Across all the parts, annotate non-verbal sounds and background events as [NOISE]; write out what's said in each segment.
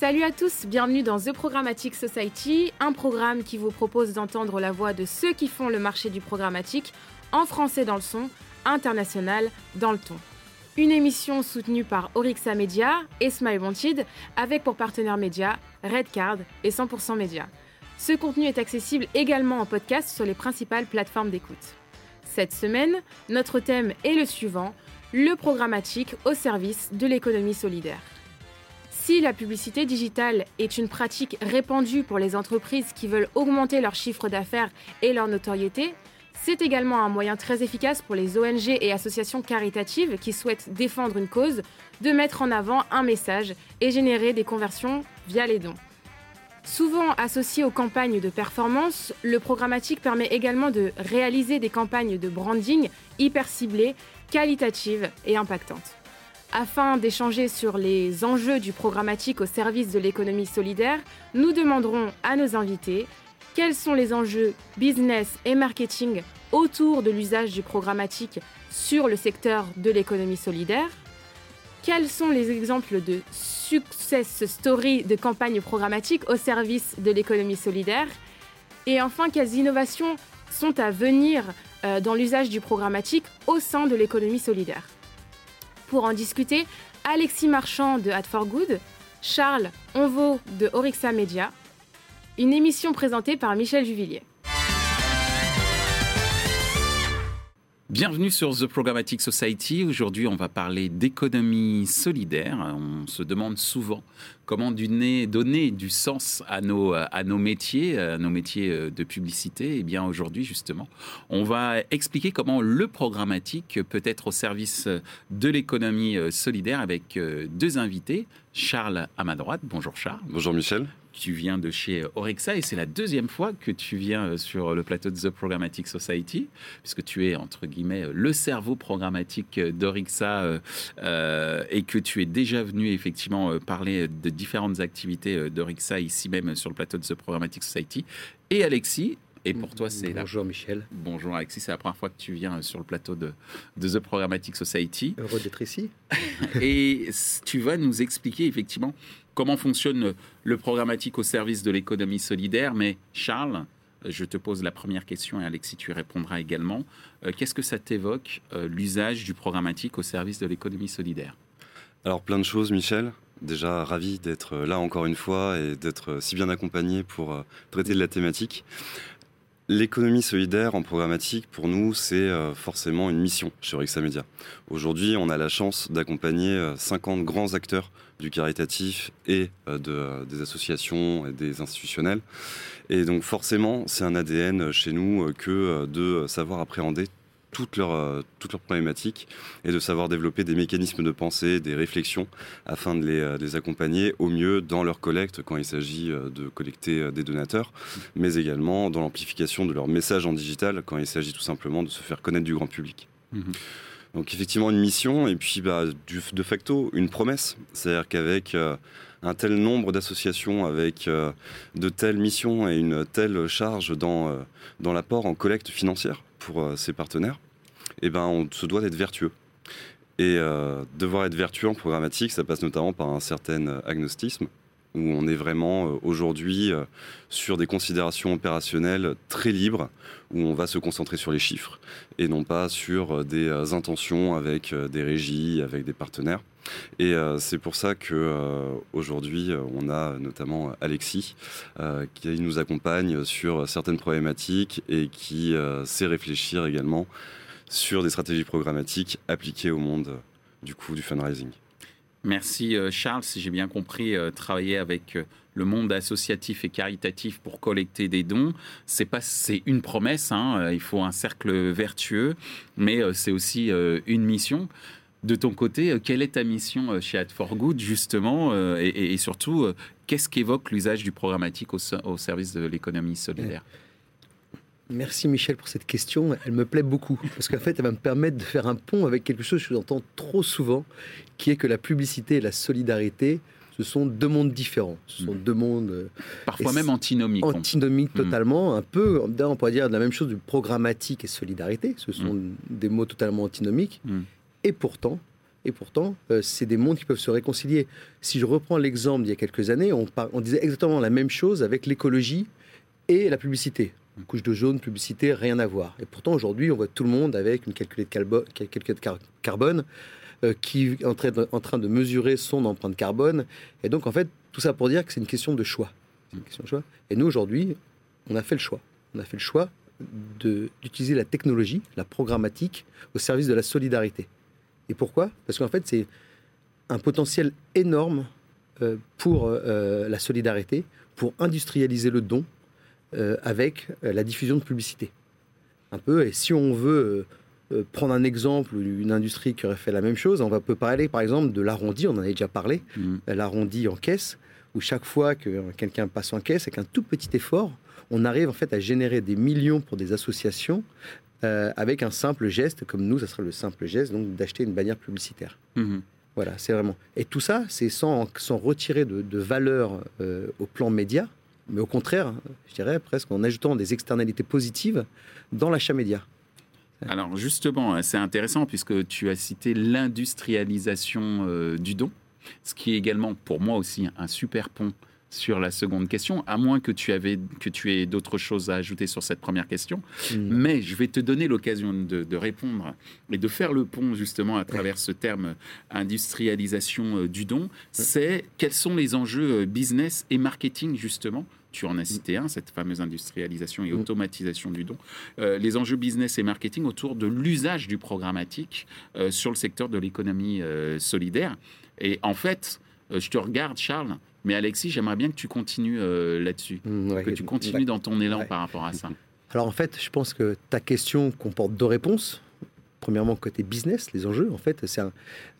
Salut à tous, bienvenue dans The Programmatic Society, un programme qui vous propose d'entendre la voix de ceux qui font le marché du programmatique, en français dans le son, international dans le ton. Une émission soutenue par Orixa Media et Smile Wanted, avec pour partenaires médias Redcard et 100% Média. Ce contenu est accessible également en podcast sur les principales plateformes d'écoute. Cette semaine, notre thème est le suivant, le programmatique au service de l'économie solidaire. Si la publicité digitale est une pratique répandue pour les entreprises qui veulent augmenter leur chiffre d'affaires et leur notoriété, c'est également un moyen très efficace pour les ONG et associations caritatives qui souhaitent défendre une cause de mettre en avant un message et générer des conversions via les dons. Souvent associé aux campagnes de performance, le programmatique permet également de réaliser des campagnes de branding hyper ciblées, qualitatives et impactantes. Afin d'échanger sur les enjeux du programmatique au service de l'économie solidaire, nous demanderons à nos invités quels sont les enjeux business et marketing autour de l'usage du programmatique sur le secteur de l'économie solidaire, quels sont les exemples de success story de campagnes programmatiques au service de l'économie solidaire, et enfin quelles innovations sont à venir euh, dans l'usage du programmatique au sein de l'économie solidaire? Pour en discuter, Alexis Marchand de Ad for Good, Charles Onvo de Orixa Media, une émission présentée par Michel Juvillier. Bienvenue sur The Programmatic Society. Aujourd'hui, on va parler d'économie solidaire. On se demande souvent comment donner, du sens à nos, à nos métiers, à nos métiers euh, de publicité. Et eh bien aujourd'hui, justement, on va expliquer comment le programmatique peut être au service de l'économie euh, solidaire avec euh, deux invités. Charles à ma droite. Bonjour Charles. Bonjour Michel tu viens de chez Orexa et c'est la deuxième fois que tu viens euh, sur le plateau de The Programmatic Society, puisque tu es, entre guillemets, le cerveau programmatique d'Orexa euh, et que tu es déjà venu effectivement euh, parler de différentes activités d'Orexa ici même sur le plateau de The Programmatic Society. Et Alexis, et pour toi, c'est Bonjour Michel. Bonjour Alexis, c'est la première fois que tu viens sur le plateau de, de The Programmatic Society. Heureux d'être ici. [LAUGHS] et tu vas nous expliquer effectivement comment fonctionne le programmatique au service de l'économie solidaire. Mais Charles, je te pose la première question et Alexis, tu répondras également. Euh, qu'est-ce que ça t'évoque, euh, l'usage du programmatique au service de l'économie solidaire? Alors plein de choses, Michel. Déjà ravi d'être là encore une fois et d'être si bien accompagné pour euh, traiter de la thématique. L'économie solidaire en programmatique, pour nous, c'est forcément une mission chez Rexa Media. Aujourd'hui, on a la chance d'accompagner 50 grands acteurs du caritatif et euh, de, euh, des associations et des institutionnels. Et donc forcément, c'est un ADN chez nous euh, que de savoir appréhender toutes leurs, toutes leurs problématiques et de savoir développer des mécanismes de pensée, des réflexions afin de les, les accompagner au mieux dans leur collecte quand il s'agit de collecter des donateurs, mais également dans l'amplification de leur message en digital quand il s'agit tout simplement de se faire connaître du grand public. Mmh donc effectivement une mission et puis bah, de facto une promesse. C'est-à-dire qu'avec euh, un tel nombre d'associations, avec euh, de telles missions et une telle charge dans, euh, dans l'apport en collecte financière pour ses partenaires, eh ben, on se doit d'être vertueux. Et devoir être vertueux en programmatique, ça passe notamment par un certain agnostisme où on est vraiment euh, aujourd'hui euh, sur des considérations opérationnelles très libres, où on va se concentrer sur les chiffres et non pas sur euh, des intentions avec des régies, avec des partenaires. Et c'est pour ça que aujourd'hui, on a notamment Alexis qui nous accompagne sur certaines problématiques et qui sait réfléchir également sur des stratégies programmatiques appliquées au monde du coup du fundraising. Merci euh, Charles, si j'ai bien compris, euh, travailler avec euh, le monde associatif et caritatif pour collecter des dons, c'est pas c'est une promesse, hein, il faut un cercle vertueux, mais c'est aussi une mission. De ton côté, quelle est ta mission chez Ad for Good justement, et, surtout qu'est-ce qu'évoque l'usage du programmatique au service de l'économie solidaire? Merci Michel pour cette question. Elle me plaît beaucoup parce qu'en fait, elle va me permettre de faire un pont avec quelque chose que j'entends trop souvent, qui est que la publicité et la solidarité, ce sont deux mondes différents. Ce sont mm. deux mondes. Euh, Parfois même antinomiques. Antinomiques mm. totalement. Un peu, on pourrait dire la même chose du programmatique et solidarité. Ce sont mm. des mots totalement antinomiques. Et pourtant, Et pourtant, euh, c'est des mondes qui peuvent se réconcilier. Si je reprends l'exemple d'il y a quelques années, on, disait exactement la même chose avec l'écologie et la publicité. Une couche de jaune, publicité, rien à voir. Et pourtant, aujourd'hui, on voit tout le monde avec une calculette de carbone euh, qui est en train, de, mesurer son empreinte carbone. Et donc, en fait, tout ça pour dire que c'est. Une question de choix. Et nous, aujourd'hui, on a fait le choix. On a fait le choix d'utiliser la technologie, la programmatique, au service de la solidarité. Et pourquoi? Parce qu'en fait, c'est un potentiel énorme euh, pour euh, la solidarité, pour industrialiser le don euh, avec la diffusion de publicité. Un peu, et si on veut prendre un exemple d'une industrie qui aurait fait la même chose, on va peut parler par exemple de l'arrondi, on en a déjà parlé, mmh. l'arrondi en caisse, où chaque fois que quelqu'un passe en caisse, avec un tout petit effort, on arrive en fait à générer des millions pour des associations euh, avec un simple geste, comme nous, ça serait le simple geste, donc d'acheter une bannière publicitaire. Mhm. Voilà, c'est vraiment. Et tout ça, c'est sans, sans retirer de, valeur euh, au plan média, mais au contraire, je dirais presque en ajoutant des externalités positives dans l'achat média. Alors justement, c'est intéressant puisque tu as cité l'industrialisation euh, du don, ce qui est également pour moi aussi un super pont sur la seconde question, à moins que tu, avais, que tu aies d'autres choses à ajouter sur cette première question. Hmm. Mais je vais te donner l'occasion de, répondre et de faire le pont justement à travers ce terme industrialisation euh, du don. C'est quels sont les enjeux euh, business et marketing justement? Tu en as cité un, cette fameuse industrialisation et hmm. automatisation du don, euh, les enjeux business et marketing autour de l'usage du programmatique sur le secteur de l'économie solidaire. Et en fait, je te regarde, Charles, mais Alexis, j'aimerais bien que tu continues euh, là-dessus, mmh, que tu continues dans ton élan par rapport à ça. Alors en fait, je pense que ta question comporte deux réponses. Premièrement, côté business, les enjeux, en fait, c'est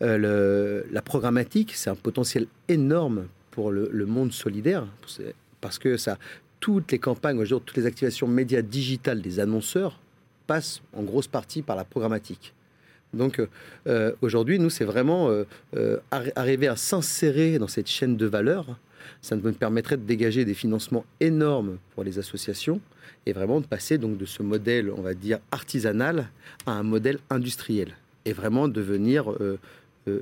euh, la programmatique, c'est un potentiel énorme pour le, monde solidaire, parce que ça, toutes les campagnes, aujourd'hui, toutes les activations médias digitales des annonceurs passent en grosse partie par la programmatique. Donc euh, aujourd'hui, nous, c'est vraiment euh, euh, arriver à s'insérer dans cette chaîne de valeur. Ça nous permettrait de dégager des financements énormes pour les associations et vraiment de passer donc de ce modèle, on va dire, artisanal à un modèle industriel et vraiment devenir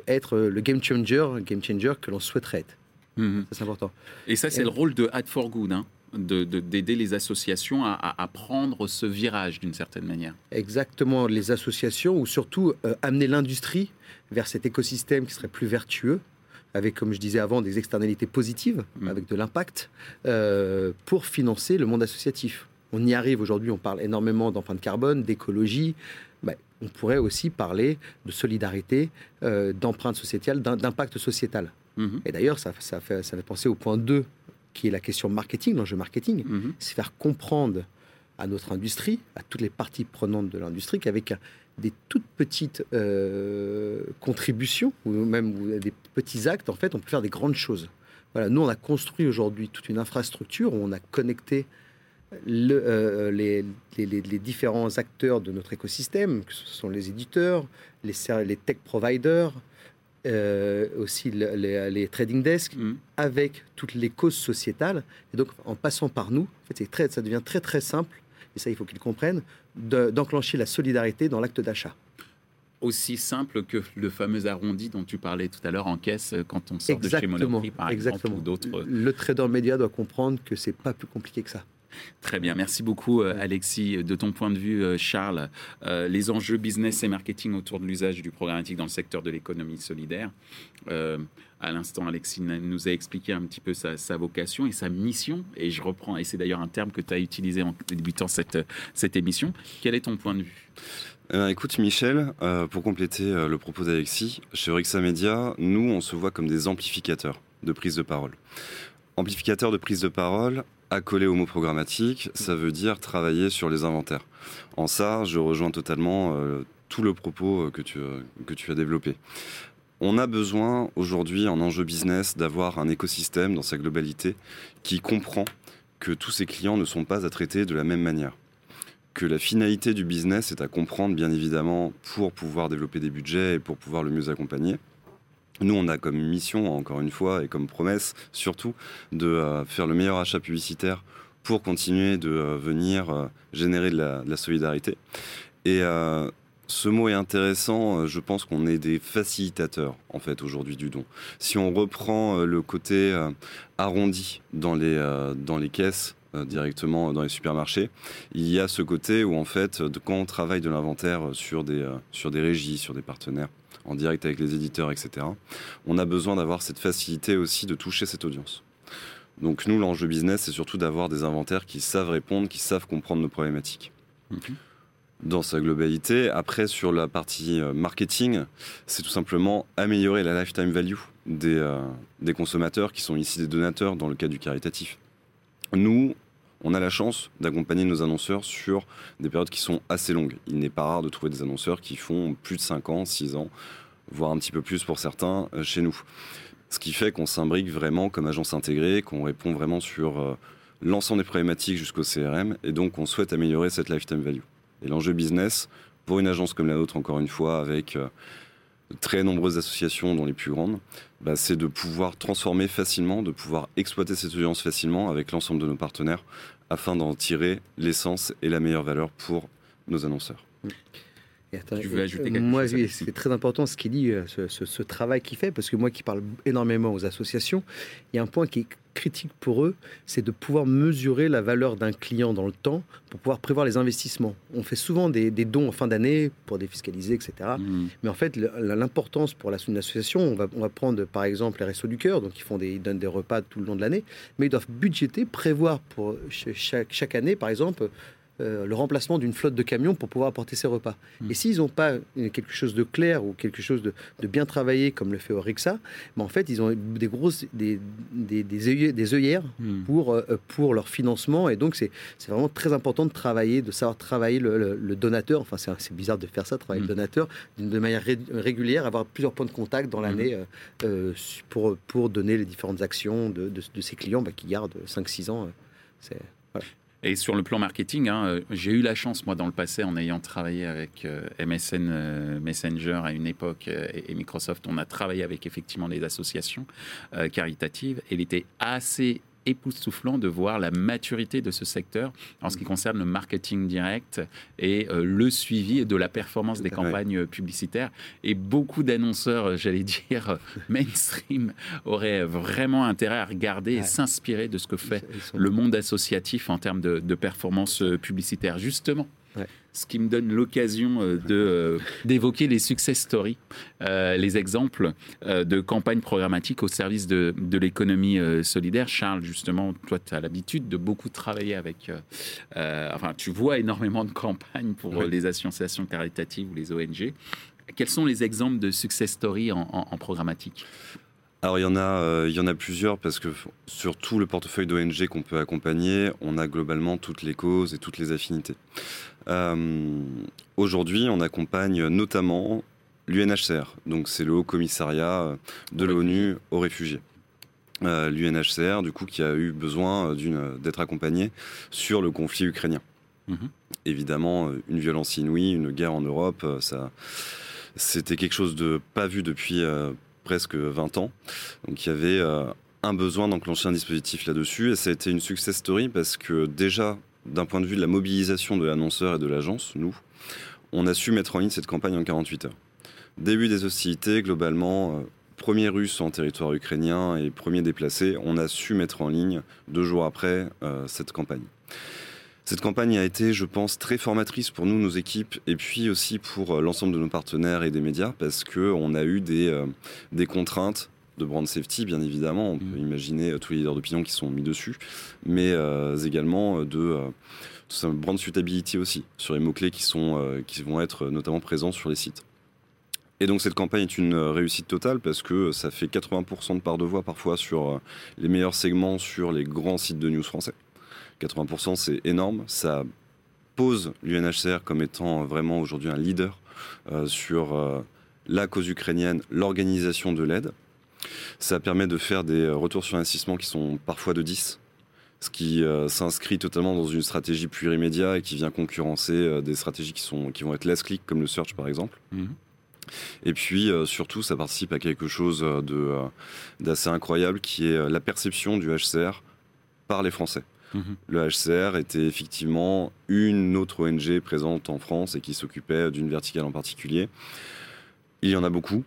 être le game changer, game changer que l'on souhaiterait être. Mmh c'est important. Et ça, c'est le rôle de Ad for Good. Hein d'aider les associations à, prendre ce virage d'une certaine manière. Exactement, les associations, ou surtout euh, amener l'industrie vers cet écosystème qui serait plus vertueux, avec, comme je disais avant, des externalités positives, mm. avec de l'impact, euh, pour financer le monde associatif. On y arrive aujourd'hui, on parle énormément d'empreinte carbone, d'écologie. On pourrait aussi parler de solidarité, euh, d'empreinte sociétale, d'impact sociétal. Mm-hmm. Et d'ailleurs, ça, ça, fait, ça fait penser au point 2 qui est la question marketing, l'enjeu marketing, mhm. c'est faire comprendre à notre industrie, à toutes les parties prenantes de l'industrie, qu'avec des toutes petites euh, contributions ou même des petits actes, en fait, on peut faire des grandes choses. Voilà, nous, on a construit aujourd'hui toute une infrastructure où on a connecté le, euh, les, les, les, différents acteurs de notre écosystème, que ce sont les éditeurs, les, les tech providers, euh, aussi les, trading desks, mm. avec toutes les causes sociétales. Et donc, en passant par nous, en fait, très, ça devient très très simple, et ça il faut qu'ils comprennent, d'enclencher la solidarité dans l'acte d'achat. Aussi simple que le fameux arrondi dont tu parlais tout à l'heure en caisse euh, quand on sort de chez Monoprix, par exemple, ou d'autres. Le trader média doit comprendre que c'est pas plus compliqué que ça. Très bien, merci beaucoup euh, Alexis. De ton point de vue, euh, Charles, euh, les enjeux business et marketing autour de l'usage du programmatique dans le secteur de l'économie solidaire. à l'instant, Alexis nous a expliqué un petit peu sa, vocation et sa mission. Et je reprends, et c'est d'ailleurs un terme que tu as utilisé en débutant cette, cette émission. Quel est ton point de vue? Écoute Michel, pour compléter le propos d'Alexis, chez Rixa Media, nous on se voit comme des amplificateurs de prise de parole. Amplificateurs de prise de parole, accoler au mot programmatique, ça veut dire travailler sur les inventaires. En ça, je rejoins totalement euh, tout le propos euh, que tu, euh, que tu as développé. On a besoin aujourd'hui en enjeu business d'avoir un écosystème dans sa globalité qui comprend que tous ces clients ne sont pas à traiter de la même manière. Que la finalité du business est à comprendre bien évidemment pour pouvoir développer des budgets et pour pouvoir le mieux accompagner. Nous, on a comme mission, encore une fois, et comme promesse, surtout, de euh, faire le meilleur achat publicitaire pour continuer de euh, venir euh, générer de la, solidarité. Et ce mot est intéressant. Je pense qu'on est des facilitateurs, en fait, aujourd'hui du don. Si on reprend le côté arrondi dans les, caisses, directement dans les supermarchés. Il y a ce côté où en fait, quand on travaille de l'inventaire sur des régies, sur des partenaires, en direct avec les éditeurs, etc., on a besoin d'avoir cette facilité aussi de toucher cette audience. Donc nous, l'enjeu business, c'est surtout d'avoir des inventaires qui savent répondre, qui savent comprendre nos problématiques. Dans sa globalité, après sur la partie euh, marketing, c'est tout simplement améliorer la lifetime value des, euh, des consommateurs qui sont ici des donateurs dans le cas du caritatif. Nous, on a la chance d'accompagner nos annonceurs sur des périodes qui sont assez longues. Il n'est pas rare de trouver des annonceurs qui font plus de 5 ans, 6 ans, voire un petit peu plus pour certains euh, chez nous. Ce qui fait qu'on s'imbrique vraiment comme agence intégrée, qu'on répond vraiment sur euh, l'ensemble des problématiques jusqu'au CRM, et donc on souhaite améliorer cette lifetime value. Et l'enjeu business, pour une agence comme la nôtre, encore une fois, avec euh, très nombreuses associations, dont les plus grandes, bah, c'est de pouvoir transformer facilement, de pouvoir exploiter cette audience facilement avec l'ensemble de nos partenaires, afin d'en tirer l'essence et la meilleure valeur pour nos annonceurs. Tu veux ajouter quelque moi, chose c'est très important ce qu'il dit, euh, ce, ce travail qu'il fait, parce que moi qui parle énormément aux associations, il y a un point qui est critique pour eux, c'est de pouvoir mesurer la valeur d'un client dans le temps pour pouvoir prévoir les investissements. On fait souvent des, dons en fin d'année pour défiscaliser, etc. Mmh. Mais en fait, l'importance pour l'association, on va, on va prendre par exemple les Restos du Cœur, donc ils, font des, ils donnent des repas tout le long de l'année, mais ils doivent budgéter, prévoir pour chaque, chaque année, par exemple, euh, le remplacement d'une flotte de camions pour pouvoir apporter ces repas. Hmm. Et s'ils n'ont pas quelque chose de clair ou quelque chose de, bien travaillé comme le fait Orixa, mais en fait, ils ont des grosses des, des, des, œillères, hmm. pour, euh, pour leur financement. Et donc, c'est vraiment très important de travailler, de savoir travailler le, donateur. Enfin, c'est bizarre de faire ça, travailler le hmm. donateur de manière régulière, avoir plusieurs points de contact dans l'année euh, pour, pour donner les différentes actions de, de, ces clients bah, qui gardent 5-6 ans. voilà. Et sur le plan marketing, hein, euh, j'ai eu la chance, moi, dans le passé, en ayant travaillé avec euh, MSN euh, Messenger à une époque et, Microsoft, on a travaillé avec effectivement des associations caritatives. Il était assez époustouflant de voir la maturité de ce secteur en ce qui concerne le marketing direct et euh, le suivi de la performance des campagnes publicitaires. Et beaucoup d'annonceurs, euh, j'allais [LAUGHS] dire, mainstream, auraient vraiment intérêt à regarder et s'inspirer de ce que fait le monde associatif en termes de, de performance euh, publicitaire. Justement, ce qui me donne l'occasion euh, de euh, [LAUGHS] d'évoquer les success stories, euh, les exemples de campagnes programmatiques au service de, de l'économie solidaire. Charles, justement, toi, tu as l'habitude de beaucoup travailler avec... enfin, tu vois énormément de campagnes pour les associations caritatives ou les ONG. Quels sont les exemples de success stories en, en programmatique? Alors il y en a, euh, il y en a plusieurs parce que sur tout le portefeuille d'ONG qu'on peut accompagner, on a globalement toutes les causes et toutes les affinités. Euh, aujourd'hui, on accompagne notamment l'UNHCR, donc c'est le Haut Commissariat euh, de l'ONU aux réfugiés. L'UNHCR, du coup, qui a eu besoin d'être accompagné sur le conflit ukrainien. Mhm. Évidemment, une violence inouïe, une guerre en Europe, ça, c'était quelque chose de pas vu depuis presque 20 ans. Donc il y avait euh, un besoin d'enclencher un dispositif là-dessus et ça a été une success story parce que déjà, d'un point de vue de la mobilisation de l'annonceur et de l'agence, nous, on a su mettre en ligne cette campagne en 48 heures. Début des hostilités, globalement, euh, premier russe en territoire ukrainien et premier déplacé, on a su mettre en ligne deux jours après euh, cette campagne. Cette campagne a été, je pense, très formatrice pour nous, nos équipes, et puis aussi pour euh, l'ensemble de nos partenaires et des médias, parce qu'on a eu des, des contraintes de brand safety, bien évidemment. On peut mm. imaginer euh, tous les leaders d'opinion qui sont mis dessus, mais également de brand suitability aussi, sur les mots-clés qui, sont, qui vont être notamment présents sur les sites. Et donc cette campagne est une réussite totale parce que ça fait 80% de part de voix parfois sur les meilleurs segments sur les grands sites de news français. 80%, c'est énorme. Ça pose l'UNHCR comme étant vraiment aujourd'hui un leader euh, sur euh, la cause ukrainienne, l'organisation de l'aide. Ça permet de faire des retours sur investissement qui sont parfois de 10, ce qui euh, s'inscrit totalement dans une stratégie plurimédia et qui vient concurrencer des stratégies qui, sont, qui vont être less click, comme le search par exemple. Mhm. Et puis surtout, ça participe à quelque chose d'assez incroyable qui est la perception du HCR par les Français. Mhm. Le HCR était effectivement une autre ONG présente en France et qui s'occupait d'une verticale en particulier. Il y en a beaucoup.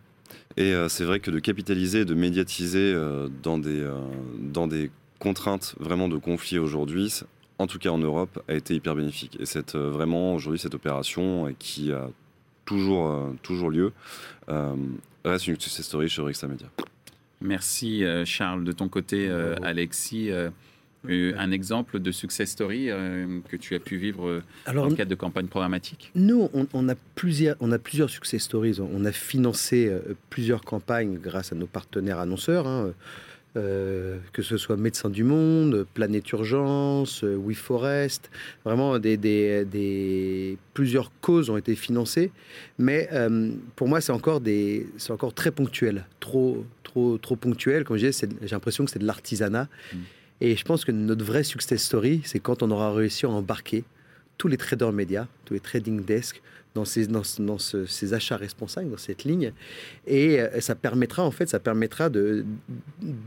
Et euh, c'est vrai que de capitaliser, de médiatiser euh, dans, des, euh, dans des contraintes vraiment de conflit aujourd'hui, en tout cas en Europe, a été hyper bénéfique. Et c'est vraiment aujourd'hui cette opération qui a toujours, toujours lieu reste une success story chez Orixa Media. Merci Charles. De ton côté, Alexis, un exemple de success story que tu as pu vivre dans le cadre de campagne programmatique Nous, on, a plusieurs, on a plusieurs success stories. On a financé plusieurs campagnes grâce à nos partenaires annonceurs. Hein. Euh, que ce soit Médecins du Monde, Planète Urgence, euh, WeForest, vraiment des, des, plusieurs causes ont été financées, mais euh, pour moi c'est encore des, c'est encore très ponctuel, trop, trop, trop ponctuel. Comme je disais, j'ai l'impression que c'est de l'artisanat, mmh. Et je pense que notre vraie success story, c'est quand on aura réussi à embarquer tous les traders médias, tous les trading desks, dans ces, dans, ces achats responsables, dans cette ligne. Et euh, ça permettra, en fait, ça permettra de.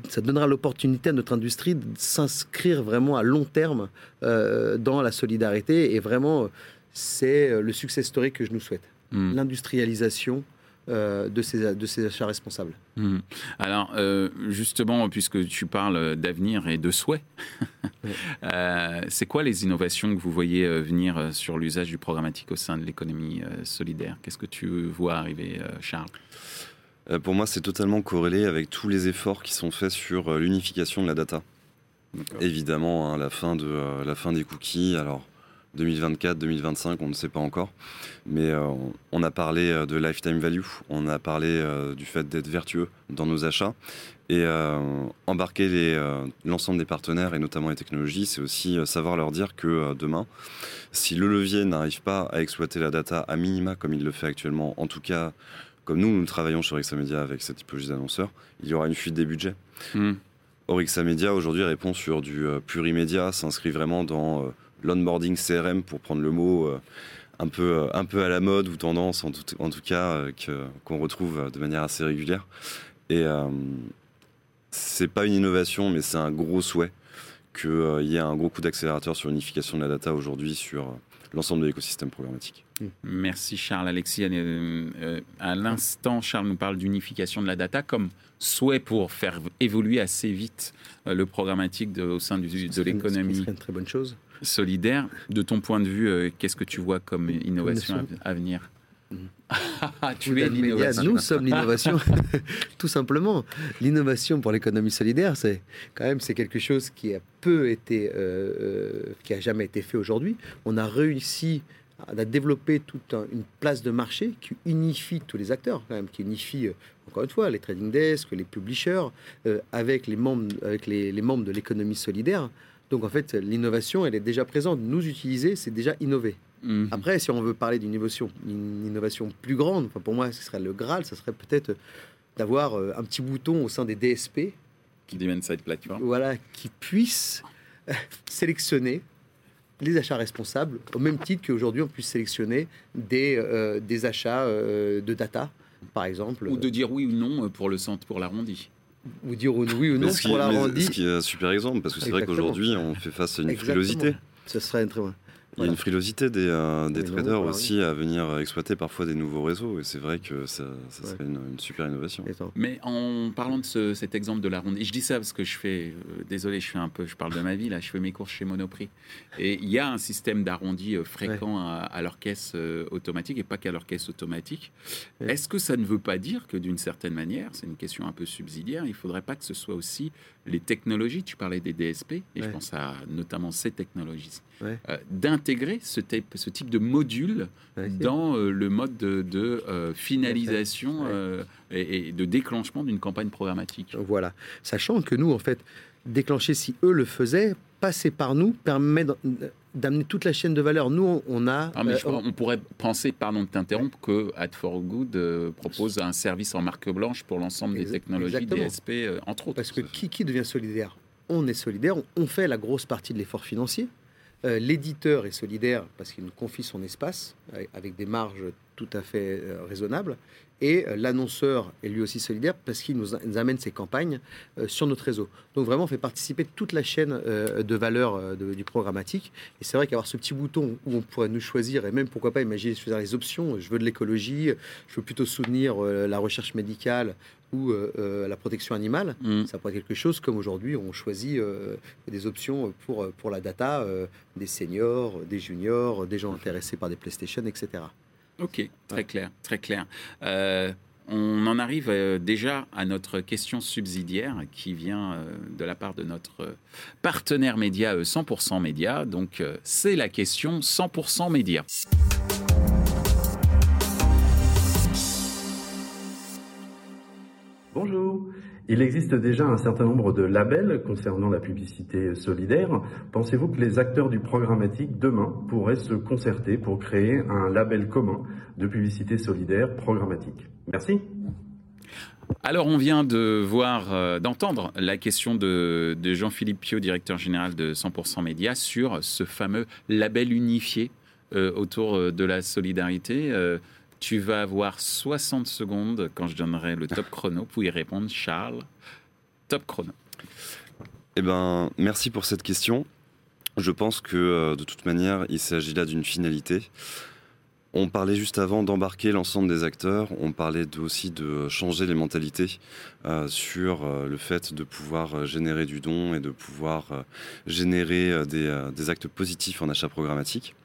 Ça donnera l'opportunité à notre industrie de s'inscrire vraiment à long terme euh, dans la solidarité. Et vraiment, c'est euh, le succès historique que je nous souhaite. Hmm. L'industrialisation euh, de, ces, de ces achats responsables. Hmm. Alors, euh, justement, puisque tu parles d'avenir et de souhait, [LAUGHS] euh, c'est quoi les innovations que vous voyez venir sur l'usage du programmatique au sein de l'économie solidaire? Qu'est-ce que tu vois arriver, Charles? Pour moi, c'est totalement corrélé avec tous les efforts qui sont faits sur l'unification de la data. Évidemment, hein, la, fin de, la fin des cookies. Alors, 2024, 2025, on ne sait pas encore. Mais euh, on a parlé euh, de lifetime value, on a parlé euh, du fait d'être vertueux dans nos achats. Et embarquer l'ensemble des partenaires et notamment les technologies, c'est aussi savoir leur dire que demain, si le levier n'arrive pas à exploiter la data à minima comme il le fait actuellement, en tout cas comme nous, nous travaillons sur Examedia avec cette typologie d'annonceurs, il y aura une fuite des budgets. Hmm. Orixa Media aujourd'hui répond sur du plurimédia, s'inscrit vraiment dans l'onboarding CRM, pour prendre le mot euh, un, peu, euh, un peu à la mode ou tendance, en tout, en tout cas, euh, qu'on retrouve de manière assez régulière. Et c'est pas une innovation, mais c'est un gros souhait qu'il y ait un gros coup d'accélérateur sur l'unification de la data aujourd'hui sur l'ensemble de l'écosystème programmatique. Merci Charles. Alexis, à l'instant, Charles nous parle d'unification de la data comme souhait pour faire évoluer assez vite le programmatique au sein du, de l'économie. C'est une très bonne chose solidaire. De ton point de vue, euh, qu'est-ce que tu vois comme innovation à, venir? [LAUGHS] Tu es l'innovation. Nous sommes l'innovation, [LAUGHS] [LAUGHS] tout simplement. L'innovation pour l'économie solidaire, c'est quand même c'est quelque chose qui a peu été, euh, euh, qui a jamais été fait aujourd'hui. On a réussi à développer toute une place de marché qui unifie tous les acteurs, quand même, qui unifie encore une fois les trading desks, les publishers, avec les membres, avec les membres de l'économie solidaire. Donc en fait, l'innovation, elle est déjà présente. Nous utiliser, c'est déjà innover. Mhm. Après, si on veut parler d'une innovation, une innovation plus grande, enfin pour moi, ce serait le Graal, ce serait peut-être d'avoir euh, un petit bouton au sein des DSP. Qui Demand Side Platform. Voilà, qui puisse euh, sélectionner les achats responsables, au même titre qu'aujourd'hui, on puisse sélectionner des, euh, des achats de data, par exemple. Ou de dire oui ou non pour le centre, pour l'arrondi ou dire oui ou non pour l'arrondi. Ce qui est un super exemple, parce que c'est vrai qu'aujourd'hui, on fait face à une frilosité. Ce serait très il y a une frilosité des, euh, des traders aussi à venir exploiter parfois des nouveaux réseaux et c'est vrai que ça, serait une, super innovation. Mais en parlant de cet exemple de l'arrondi, je dis ça parce que je fais, euh, désolé, je fais un peu, je parle de ma vie là, je fais mes courses chez Monoprix. Et il y a un système d'arrondi euh, fréquent à, leur caisse automatique et pas qu'à leur caisse automatique. Est-ce que ça ne veut pas dire que d'une certaine manière, c'est une question un peu subsidiaire, il faudrait pas que ce soit aussi les technologies, tu parlais des DSP et je pense à notamment ces technologies, d'intégrer ce type, ce type de module dans euh, le mode de, euh, finalisation euh, et, de déclenchement d'une campagne programmatique. Voilà. Sachant que nous, en fait, déclencher si eux le faisaient, passer par nous permet d'amener toute la chaîne de valeur. Nous, on a. Ah, on... pourrait penser, pardon de t'interrompre, que Ad for Good propose un service en marque blanche pour l'ensemble des technologies DSP, entre autres. Parce que qui, qui devient solidaire? On est solidaire, on fait la grosse partie de l'effort financier. Euh, l'éditeur est solidaire parce qu'il nous confie son espace avec des marges tout à fait raisonnables. Et euh, l'annonceur est lui aussi solidaire parce qu'il nous, amène ses campagnes euh, sur notre réseau. Donc vraiment, on fait participer toute la chaîne euh, de valeur du programmatique. Et c'est vrai qu'avoir ce petit bouton où on pourrait nous choisir, et même pourquoi pas imaginer les options, je veux de l'écologie, je veux plutôt soutenir la recherche médicale ou la protection animale, mmh. ça pourrait être quelque chose comme aujourd'hui on choisit des options pour, pour la data des seniors, des juniors, des gens intéressés par des PlayStation, etc. Ok, très clair, très clair. Euh, on en arrive euh, déjà à notre question subsidiaire qui vient euh, de la part de notre partenaire média 100% Média. Donc c'est la question 100% Média. Il existe déjà un certain nombre de labels concernant la publicité solidaire. Pensez-vous que les acteurs du programmatique demain pourraient se concerter pour créer un label commun de publicité solidaire programmatique Merci. Alors, on vient de voir, euh, d'entendre la question de, Jean-Philippe Pio, directeur général de 100% Média, sur ce fameux label unifié euh, autour euh, de la solidarité. Tu vas avoir 60 secondes quand je donnerai le top chrono pour y répondre. Charles, top chrono. Eh ben, merci pour cette question. Je pense que euh, de toute manière, il s'agit là d'une finalité. On parlait juste avant d'embarquer l'ensemble des acteurs, on parlait aussi de changer les mentalités euh, sur euh, le fait de pouvoir générer du don et de pouvoir générer des, actes positifs en achat programmatique.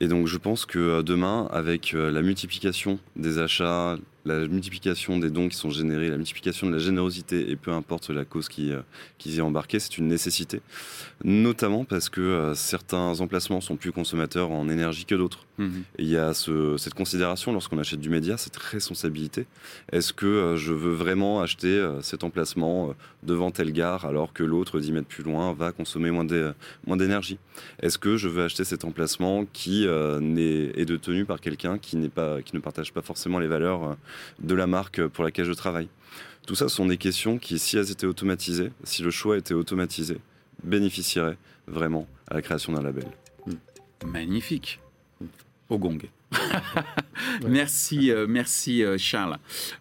Et donc je pense que euh, demain, avec euh, la multiplication des achats, la multiplication des dons qui sont générés, la multiplication de la générosité, et peu importe la cause qui, euh, qui y est embarquée, c'est une nécessité. Notamment parce que certains emplacements sont plus consommateurs en énergie que d'autres. Mhm. Il y a cette considération lorsqu'on achète du média, cette responsabilité. Est-ce que euh, je veux vraiment acheter cet emplacement devant telle gare alors que l'autre, 10 mètres plus loin, va consommer moins d'énergie? Est-ce que je veux acheter cet emplacement qui est, est de tenue par quelqu'un qui, pas, qui ne partage pas forcément les valeurs de la marque pour laquelle je travaille? Tout ça sont des questions qui, si elles étaient automatisées, si le choix était automatisé, bénéficieraient vraiment à la création d'un label. Magnifique. Au gong. [LAUGHS] merci, euh, merci euh, Charles.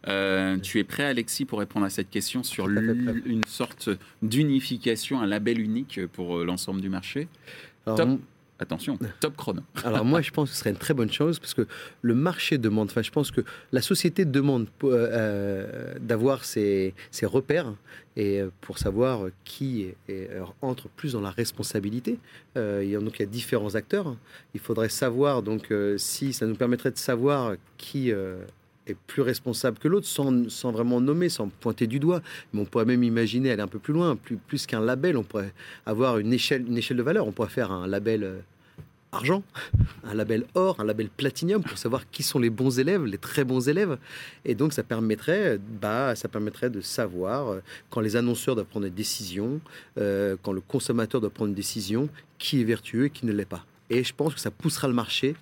Euh, tu es prêt, Alexis, pour répondre à cette question sur une sorte d'unification, un label unique pour l'ensemble du marché? Attention, [LAUGHS] top chrono. Alors moi, je pense que ce serait une très bonne chose parce que le marché demande, enfin je pense que la société demande euh, euh, d'avoir ses, repères et euh, pour savoir qui entre plus dans la responsabilité. il y a, donc il y a différents acteurs. Il faudrait savoir donc si ça nous permettrait de savoir qui est plus responsable que l'autre sans, sans, vraiment nommer, sans pointer du doigt. Mais on pourrait même imaginer aller un peu plus loin, plus, plus qu'un label, on pourrait avoir une échelle, une échelle de valeur. On pourrait faire un label euh, argent, [LAUGHS] un label or, un label platinium pour savoir qui sont les bons élèves, les très bons élèves. Et donc ça permettrait, bah, ça permettrait de savoir euh, quand les annonceurs doivent prendre des décisions, euh, quand le consommateur doit prendre une décision, qui est vertueux et qui ne l'est pas. Et je pense que ça poussera le marché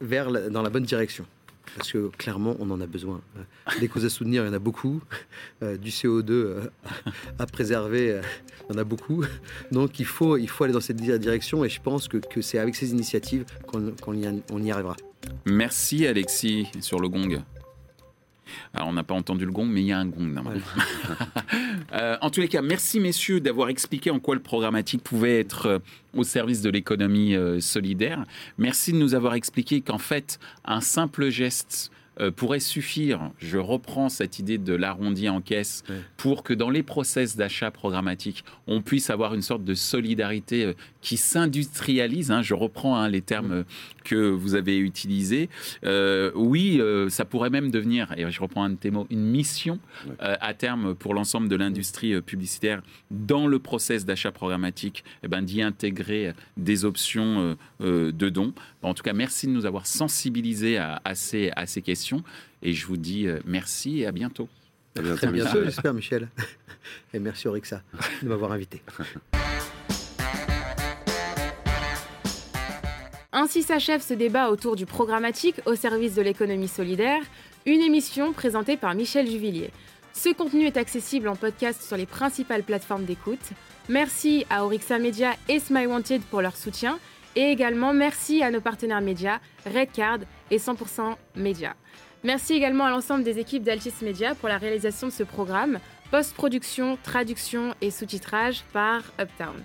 vers dans la bonne direction parce que clairement, on en a besoin. Des causes à soutenir, il y en a beaucoup. Euh, du CO2 euh, à préserver, euh, il y en a beaucoup. Donc il faut, il faut aller dans cette direction et je pense que, que c'est avec ces initiatives qu'on y, on y arrivera. Merci Alexis sur le gong. Alors, on n'a pas entendu le gong, mais il y a un gong normalement. [LAUGHS] Euh, en tous les cas, merci messieurs d'avoir expliqué en quoi le programmatique pouvait être euh, au service de l'économie euh, solidaire. Merci de nous avoir expliqué qu'en fait, un simple geste euh, pourrait suffire, je reprends cette idée de l'arrondi en caisse, pour que dans les process d'achat programmatique, on puisse avoir une sorte de solidarité euh, qui s'industrialise. Hein. je reprends hein, les termes euh, que vous avez utilisés. oui, ça pourrait même devenir, et je reprends un de tes mots, une mission à terme pour l'ensemble de l'industrie publicitaire dans le process d'achat programmatique, eh ben, d'y intégrer des options de dons. En tout cas, merci de nous avoir sensibilisés à, ces, à ces questions et je vous dis euh, merci et à bientôt. À bientôt, j'espère, Michel. [LAUGHS] Et merci, Orixa, de m'avoir invité. [LAUGHS] Ainsi s'achève ce débat autour du programmatique au service de l'économie solidaire, une émission présentée par Michel Juvillier. Ce contenu est accessible en podcast sur les principales plateformes d'écoute. Merci à Orixa Media et Smile Wanted pour leur soutien. Et également merci à nos partenaires médias, Redcard et 100% Média. Merci également à l'ensemble des équipes d'Altis Media pour la réalisation de ce programme, post-production, traduction et sous-titrage par Uptown.